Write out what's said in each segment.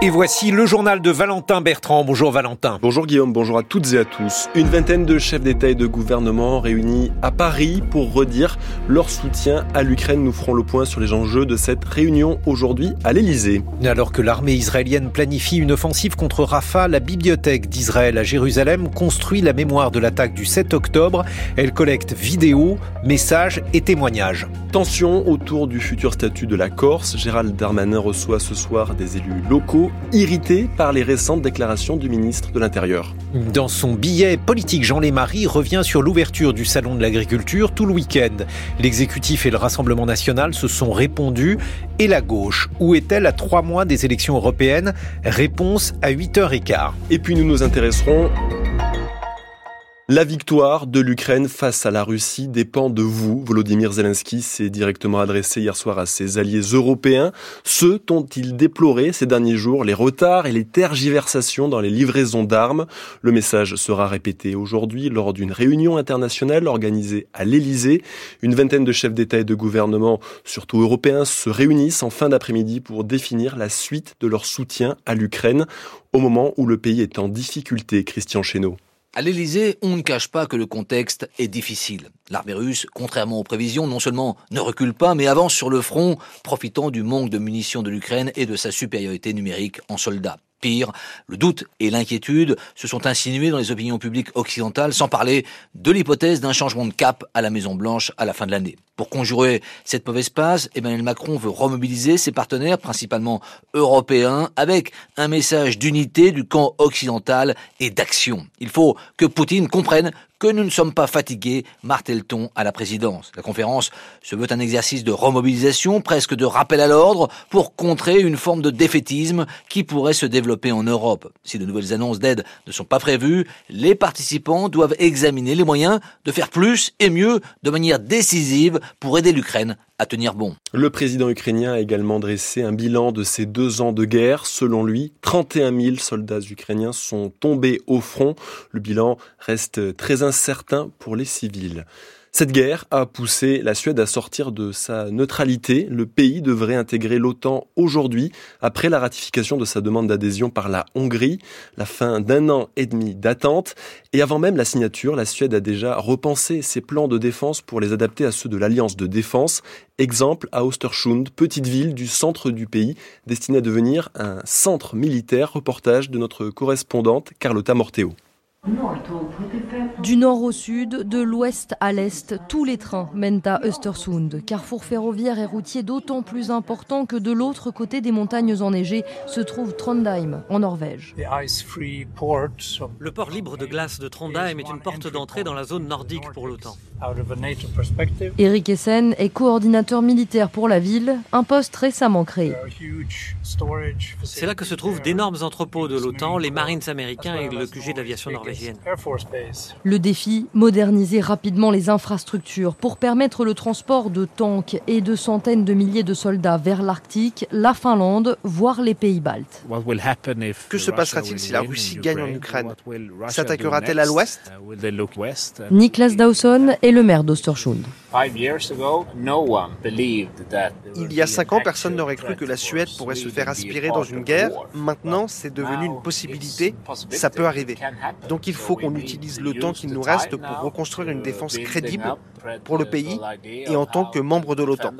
Et voici le journal de Valentin Bertrand. Bonjour Valentin. Bonjour Guillaume, bonjour à toutes et à tous. Une vingtaine de chefs d'État et de gouvernement réunis à Paris pour redire leur soutien à l'Ukraine. Nous ferons le point sur les enjeux de cette réunion aujourd'hui à l'Elysée. Alors que l'armée israélienne planifie une offensive contre Rafah, la bibliothèque d'Israël à Jérusalem construit la mémoire de l'attaque du 7 octobre. Elle collecte vidéos, messages et témoignages. Tension autour du futur statut de la Corse. Gérald Darmanin reçoit ce soir des élus locaux irrité par les récentes déclarations du ministre de l'Intérieur. Dans son billet politique, Jean Lémarie revient sur l'ouverture du Salon de l'agriculture tout le week-end. L'exécutif et le Rassemblement national se sont répondus. Et la gauche, où est-elle à trois mois des élections européennes? Réponse à 8h15. Et puis nous nous intéresserons la victoire de l'Ukraine face à la Russie dépend de vous. Volodymyr Zelensky s'est directement adressé hier soir à ses alliés européens, ceux dont il déplorait ces derniers jours les retards et les tergiversations dans les livraisons d'armes. Le message sera répété aujourd'hui lors d'une réunion internationale organisée à l'Elysée. Une vingtaine de chefs d'État et de gouvernement, surtout européens, se réunissent en fin d'après-midi pour définir la suite de leur soutien à l'Ukraine au moment où le pays est en difficulté. Christian Chesneau. À l'Elysée, on ne cache pas que le contexte est difficile. L'armée russe, contrairement aux prévisions, non seulement ne recule pas, mais avance sur le front, profitant du manque de munitions de l'Ukraine et de sa supériorité numérique en soldats. Pire, le doute et l'inquiétude se sont insinués dans les opinions publiques occidentales, sans parler de l'hypothèse d'un changement de cap à la Maison-Blanche à la fin de l'année. Pour conjurer cette mauvaise passe, Emmanuel Macron veut remobiliser ses partenaires, principalement européens, avec un message d'unité du camp occidental et d'action. Il faut que Poutine comprenne que nous ne sommes pas fatigués, martèle-t-on à la présidence. La conférence se veut un exercice de remobilisation, presque de rappel à l'ordre, pour contrer une forme de défaitisme qui pourrait se développer en Europe. Si de nouvelles annonces d'aide ne sont pas prévues, les participants doivent examiner les moyens de faire plus et mieux de manière décisive pour aider l'Ukraine Le président ukrainien a également dressé un bilan de ces deux ans de guerre. Selon lui, 31 000 soldats ukrainiens sont tombés au front. Le bilan reste très incertain pour les civils. Cette guerre a poussé la Suède à sortir de sa neutralité. Le pays devrait intégrer l'OTAN aujourd'hui, après la ratification de sa demande d'adhésion par la Hongrie, la fin d'un an et demi d'attente. Et avant même la signature, la Suède a déjà repensé ses plans de défense pour les adapter à ceux de l'Alliance de défense. Exemple à Ostersund, petite ville du centre du pays, destinée à devenir un centre militaire. Reportage de notre correspondante Carlotta Morteo. Du nord au sud, de l'ouest à l'est, tous les trains mènent à Östersund, carrefour ferroviaire et routier d'autant plus important que de l'autre côté des montagnes enneigées se trouve Trondheim, en Norvège. Le port libre de glace de Trondheim est une porte d'entrée dans la zone nordique pour l'OTAN. Eric Essen est coordinateur militaire pour la ville, un poste récemment créé. C'est là que se trouvent d'énormes entrepôts de l'OTAN, les Marines américains et le QG de l'aviation norvégienne. Le défi, moderniser rapidement les infrastructures pour permettre le transport de tanks et de centaines de milliers de soldats vers l'Arctique, la Finlande, voire les pays baltes. Que se passera-t-il si la Russie gagne en Ukraine? S'attaquera-t-elle à l'ouest? Niklas Dawson est le maire d'Ostersund. Il y a cinq ans, personne n'aurait cru que la Suède pourrait se faire aspirer dans une guerre. Maintenant, c'est devenu une possibilité. Ça peut arriver. Donc il faut qu'on utilise le temps qu'il nous reste pour reconstruire une défense crédible pour le pays et en tant que membre de l'OTAN.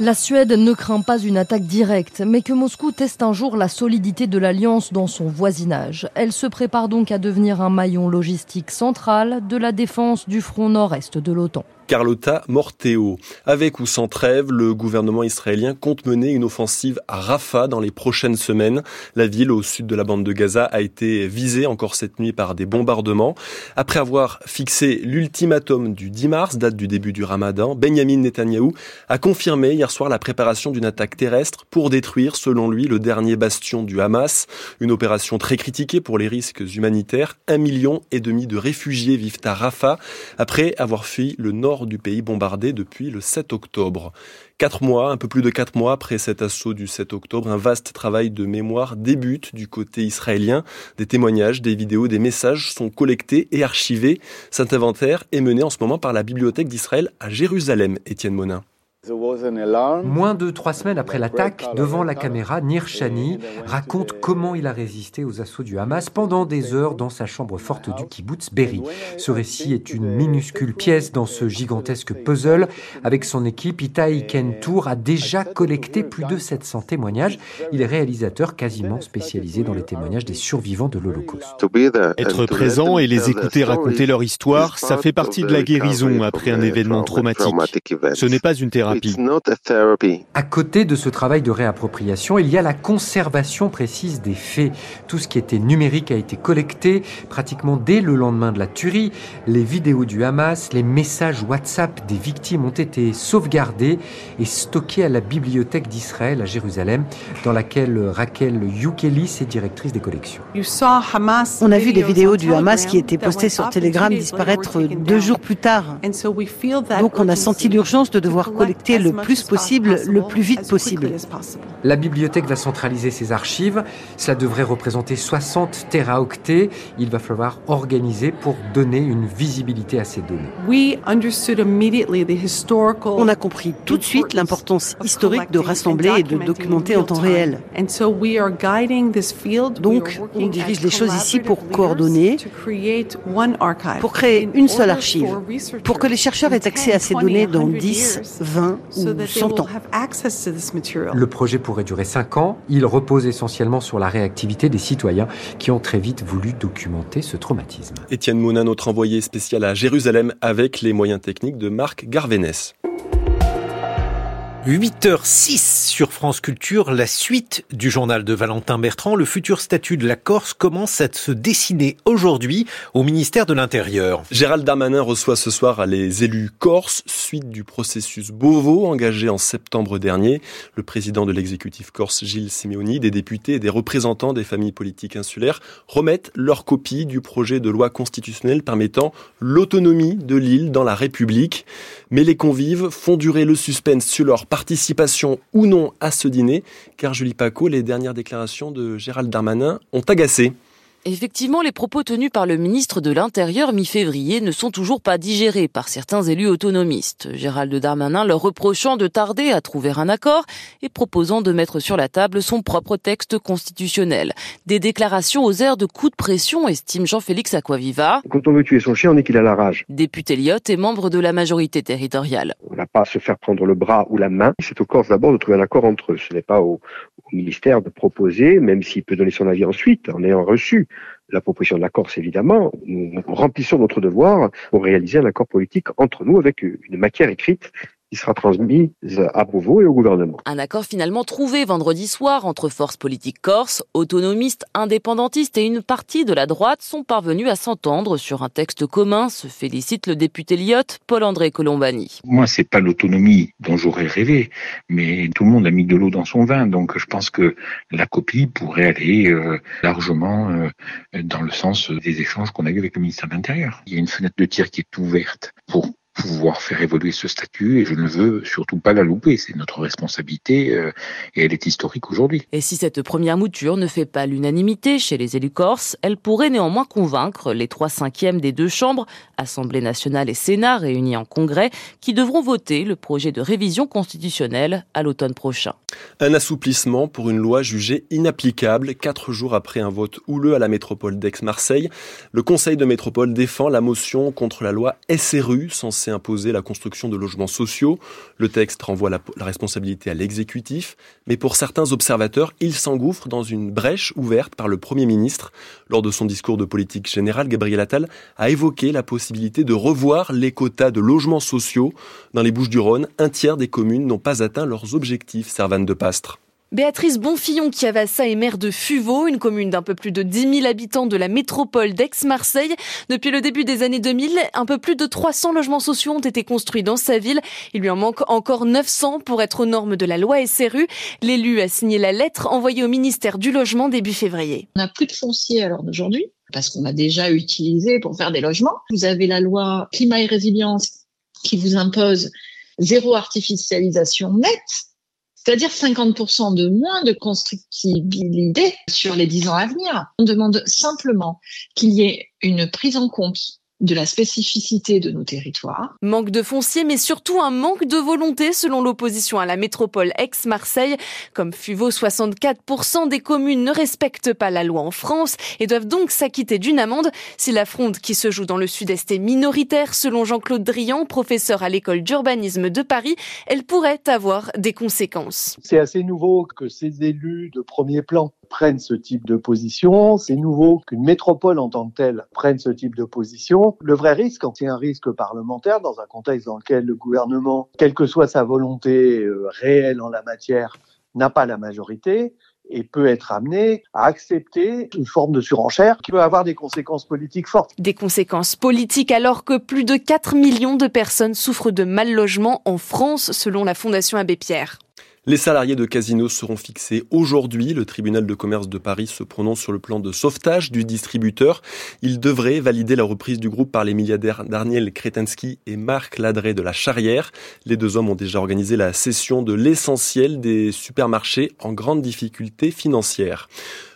La Suède ne craint pas une attaque directe, mais que Moscou teste un jour la solidité de l'alliance dans son voisinage. Elle se prépare donc à devenir un maillon logistique central de la défense du front nord-est de l'OTAN. Carlotta Morteo. Avec ou sans trêve, le gouvernement israélien compte mener une offensive à Rafah dans les prochaines semaines. La ville au sud de la bande de Gaza a été visée encore cette nuit par des bombardements. Après avoir fixé l'ultimatum du 10 mars, date du début du ramadan, Benjamin Netanyahou a confirmé hier soir la préparation d'une attaque terrestre pour détruire, selon lui, le dernier bastion du Hamas. Une opération très critiquée pour les risques humanitaires. Un million et demi de réfugiés vivent à Rafah après avoir fui le nord du pays bombardé depuis le 7 octobre. Quatre mois, un peu plus de quatre mois après cet assaut du 7 octobre, un vaste travail de mémoire débute du côté israélien. Des témoignages, des vidéos, des messages sont collectés et archivés. Cet inventaire est mené en ce moment par la Bibliothèque d'Israël à Jérusalem, Étienne Monin. Moins de trois semaines après l'attaque, devant la caméra, Nir Shani raconte comment il a résisté aux assauts du Hamas pendant des heures dans sa chambre forte du kibbutz Berry. Ce récit est une minuscule pièce dans ce gigantesque puzzle. Avec son équipe, Itai Kentour a déjà collecté plus de 700 témoignages. Il est réalisateur quasiment spécialisé dans les témoignages des survivants de l'Holocauste. Être présent et les écouter raconter leur histoire, ça fait partie de la guérison après un événement traumatique. Ce n'est pas une thérapie. À côté de ce travail de réappropriation, il y a la conservation précise des faits. Tout ce qui était numérique a été collecté pratiquement dès le lendemain de la tuerie. Les vidéos du Hamas, les messages WhatsApp des victimes ont été sauvegardés et stockés à la bibliothèque d'Israël à Jérusalem, dans laquelle Raquel Youkelis est directrice des collections. On a vu des vidéos du Hamas qui étaient postées sur Telegram disparaître deux jours plus tard. Donc on a senti l'urgence de devoir collecter le plus possible, le plus vite possible. La bibliothèque va centraliser ses archives. Cela devrait représenter 60 téraoctets. Il va falloir organiser pour donner une visibilité à ces données. On a compris tout de suite l'importance historique de rassembler et de documenter en temps réel. Donc, on dirige les choses ici pour coordonner, pour créer une seule archive, pour que les chercheurs aient accès à ces données dans 10, 20 ou 100 ans. Le projet pourrait durer 5 ans. Il repose essentiellement sur la réactivité des citoyens qui ont très vite voulu documenter ce traumatisme. Étienne Monin, notre envoyé spécial à Jérusalem avec les moyens techniques de Marc Garvenès. 8h06 sur France Culture, la suite du journal de Valentin Bertrand. Le futur statut de la Corse commence à se dessiner aujourd'hui au ministère de l'Intérieur. Gérald Darmanin reçoit ce soir les élus corses, suite du processus Beauvau engagé en septembre dernier. Le président de l'exécutif corse, Gilles Simeoni, des députés et des représentants des familles politiques insulaires remettent leur copie du projet de loi constitutionnelle permettant l'autonomie de l'île dans la République. Mais les convives font durer le suspense sur leur participation ou non à ce dîner, car Julie Paco, les dernières déclarations de Gérald Darmanin ont agacé. Effectivement, les propos tenus par le ministre de l'Intérieur mi-février ne sont toujours pas digérés par certains élus autonomistes. Gérald Darmanin leur reprochant de tarder à trouver un accord et proposant de mettre sur la table son propre texte constitutionnel. Des déclarations aux airs de coups de pression, estime Jean-Félix Aquaviva. Quand on veut tuer son chien, on est qu'il a la rage. Député Lyotte et membre de la majorité territoriale. On n'a pas à se faire prendre le bras ou la main. C'est aux Corses d'abord de trouver un accord entre eux. Ce n'est pas au, au ministère de proposer, même s'il peut donner son avis ensuite, en ayant reçu la proposition de la Corse, évidemment, nous remplissons notre devoir pour réaliser un accord politique entre nous avec une matière écrite qui sera transmise à Beauvau et au gouvernement. Un accord finalement trouvé vendredi soir entre forces politiques corses, autonomistes, indépendantistes et une partie de la droite sont parvenus à s'entendre sur un texte commun, se félicite le député Lyotte, Paul-André Colombani. Moi, c'est pas l'autonomie dont j'aurais rêvé, mais tout le monde a mis de l'eau dans son vin, donc je pense que la copie pourrait aller euh, largement euh, dans le sens des échanges qu'on a eu avec le ministère de l'Intérieur. Il y a une fenêtre de tir qui est ouverte pour pouvoir faire évoluer ce statut et je ne veux surtout pas la louper. C'est notre responsabilité euh, et elle est historique aujourd'hui. Et si cette première mouture ne fait pas l'unanimité chez les élus corses, elle pourrait néanmoins convaincre les trois cinquièmes des deux chambres, Assemblée nationale et Sénat réunis en congrès, qui devront voter le projet de révision constitutionnelle à l'automne prochain. Un assouplissement pour une loi jugée inapplicable quatre jours après un vote houleux à la métropole d'Aix-Marseille. Le Conseil de métropole défend la motion contre la loi SRU censée imposer la construction de logements sociaux. Le texte renvoie la, responsabilité à l'exécutif, mais pour certains observateurs, il s'engouffre dans une brèche ouverte par le Premier ministre. Lors de son discours de politique générale, Gabriel Attal a évoqué la possibilité de revoir les quotas de logements sociaux. Dans les Bouches-du-Rhône, un tiers des communes n'ont pas atteint leurs objectifs, Servane de Pastre. Béatrice Bonfillon Chiavassa est maire de Fuveau, une commune d'un peu plus de 10 000 habitants de la métropole d'Aix-Marseille. Depuis le début des années 2000, un peu plus de 300 logements sociaux ont été construits dans sa ville. Il lui en manque encore 900 pour être aux normes de la loi SRU. L'élu a signé la lettre envoyée au ministère du Logement début février. On n'a plus de foncier à l'heure d'aujourd'hui parce qu'on a déjà utilisé pour faire des logements. Vous avez la loi climat et résilience qui vous impose zéro artificialisation nette c'est-à-dire 50% de moins de constructibilité sur les 10 ans à venir. On demande simplement qu'il y ait une prise en compte de la spécificité de nos territoires. Manque de foncier, mais surtout un manque de volonté selon l'opposition à la métropole ex-Marseille. Comme Fuveau, 64% des communes ne respectent pas la loi en France et doivent donc s'acquitter d'une amende. Si la fronde qui se joue dans le sud-est est minoritaire, selon Jean-Claude Drian, professeur à l'école d'urbanisme de Paris, elle pourrait avoir des conséquences. C'est assez nouveau que ces élus de premier plan prennent ce type de position. C'est nouveau qu'une métropole en tant que telle prenne ce type de position. Le vrai risque, c'est un risque parlementaire dans un contexte dans lequel le gouvernement, quelle que soit sa volonté euh, réelle en la matière, n'a pas la majorité et peut être amené à accepter une forme de surenchère qui peut avoir des conséquences politiques fortes. Des conséquences politiques alors que plus de 4 millions de personnes souffrent de mal logement en France selon la Fondation Abbé Pierre. Les salariés de Casino seront fixés aujourd'hui. Le tribunal de commerce de Paris se prononce sur le plan de sauvetage du distributeur. Il devrait valider la reprise du groupe par les milliardaires Daniel Kretensky et Marc Ladré de la Charrière. Les deux hommes ont déjà organisé la cession de l'essentiel des supermarchés en grande difficulté financière.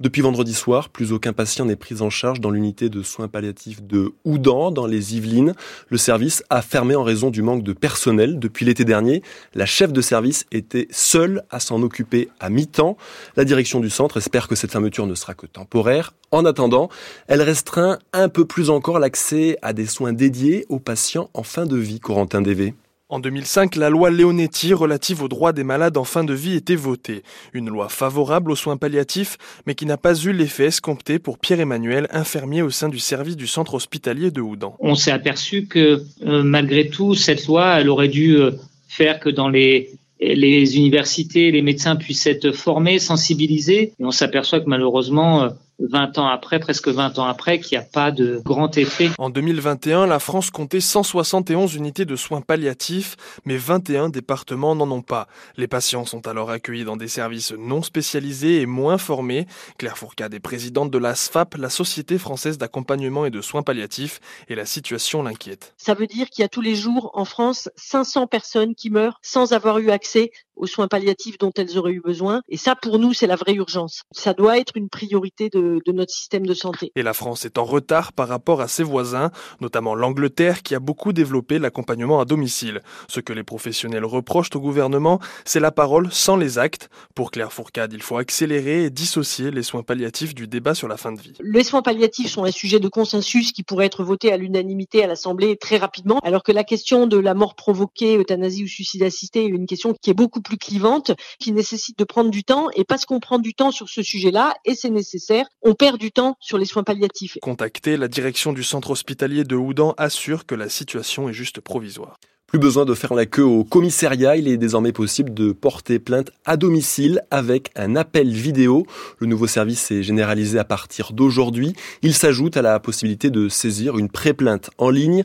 Depuis vendredi soir, plus aucun patient n'est pris en charge dans l'unité de soins palliatifs de Houdan, dans les Yvelines. Le service a fermé en raison du manque de personnel. Depuis l'été dernier, la chef de service était seule à s'en occuper à mi-temps. La direction du centre espère que cette fermeture ne sera que temporaire. En attendant, elle restreint un peu plus encore l'accès à des soins dédiés aux patients en fin de vie, Corentin DV. En 2005, la loi Leonetti relative aux droits des malades en fin de vie était votée. Une loi favorable aux soins palliatifs, mais qui n'a pas eu l'effet escompté pour Pierre-Emmanuel, infirmier au sein du service du centre hospitalier de Houdan. On s'est aperçu que euh, malgré tout, cette loi, elle aurait dû euh, faire que dans les les universités, les médecins puissent être formés, sensibilisés. Et on s'aperçoit que malheureusement, euh, 20 ans après, presque 20 ans après, qu'il n'y a pas de grand effet. En 2021, la France comptait 171 unités de soins palliatifs, mais 21 départements n'en ont pas. Les patients sont alors accueillis dans des services non spécialisés et moins formés. Claire Fourcade est présidente de la SFAP, la Société française d'accompagnement et de soins palliatifs, et la situation l'inquiète. Ça veut dire qu'il y a tous les jours en France 500 personnes qui meurent sans avoir eu accès aux soins palliatifs dont elles auraient eu besoin. Et ça, pour nous, c'est la vraie urgence. Ça doit être une priorité de, de, notre système de santé. Et la France est en retard par rapport à ses voisins, notamment l'Angleterre qui a beaucoup développé l'accompagnement à domicile. Ce que les professionnels reprochent au gouvernement, c'est la parole sans les actes. Pour Claire Fourcade, il faut accélérer et dissocier les soins palliatifs du débat sur la fin de vie. Les soins palliatifs sont un sujet de consensus qui pourrait être voté à l'unanimité à l'Assemblée très rapidement, alors que la question de la mort provoquée, euthanasie ou suicide assisté est une question qui est beaucoup plus clivante, qui nécessite de prendre du temps. Et parce qu'on prend du temps sur ce sujet-là, et c'est nécessaire, on perd du temps sur les soins palliatifs. Contacté, la direction du centre hospitalier de Houdan assure que la situation est juste provisoire. Plus besoin de faire la queue au commissariat, il est désormais possible de porter plainte à domicile avec un appel vidéo. Le nouveau service est généralisé à partir d'aujourd'hui. Il s'ajoute à la possibilité de saisir une pré-plainte en ligne.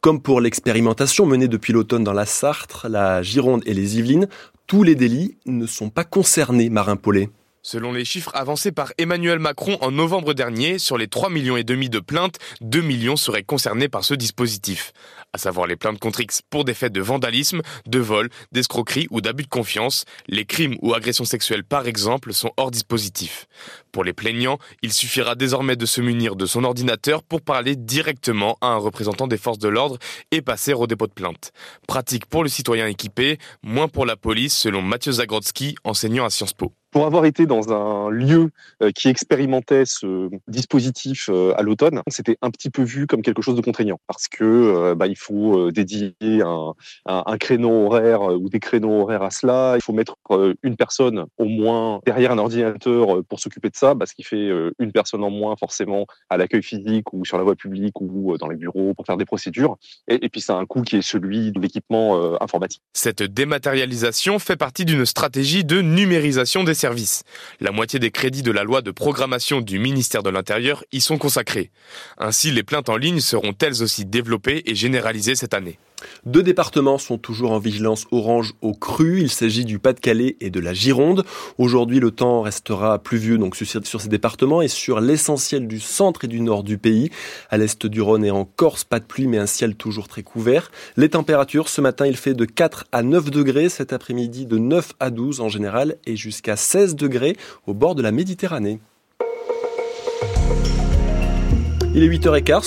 Comme pour l'expérimentation menée depuis l'automne dans la Sarthe, la Gironde et les Yvelines, tous les délits ne sont pas concernés, Marin Paulet. Selon les chiffres avancés par Emmanuel Macron en novembre dernier, sur les 3 millions de plaintes, 2 millions seraient concernés par ce dispositif. À savoir les plaintes contre X pour des faits de vandalisme, de vol, d'escroquerie ou d'abus de confiance. Les crimes ou agressions sexuelles par exemple sont hors dispositif. Pour les plaignants, il suffira désormais de se munir de son ordinateur pour parler directement à un représentant des forces de l'ordre et passer au dépôt de plainte. Pratique pour le citoyen équipé, moins pour la police selon Mathieu Zagrodzki, enseignant à Sciences Po. Pour avoir été dans un lieu euh, qui expérimentait ce dispositif euh, à l'automne, c'était un petit peu vu comme quelque chose de contraignant parce que euh, bah, il faut dédier un, créneau horaire ou des créneaux horaires à cela. Il faut mettre une personne au moins derrière un ordinateur pour s'occuper de ça, parce qu'il fait une personne en moins forcément à l'accueil physique ou sur la voie publique ou dans les bureaux pour faire des procédures. Et, et puis c'est un coût qui est celui de l'équipement informatique. Cette dématérialisation fait partie d'une stratégie de numérisation des La moitié des crédits de la loi de programmation du ministère de l'Intérieur y sont consacrés. Ainsi, les plaintes en ligne seront elles aussi développées et généralisées cette année? Deux départements sont toujours en vigilance orange au cru. Il s'agit du Pas-de-Calais et de la Gironde. Aujourd'hui, le temps restera pluvieux donc sur ces départements et sur l'essentiel du centre et du nord du pays. À l'est du Rhône et en Corse, pas de pluie mais un ciel toujours très couvert. Les températures, ce matin, il fait de 4 à 9 degrés. Cet après-midi, de 9 à 12 en général et jusqu'à 16 degrés au bord de la Méditerranée. Il est 8h15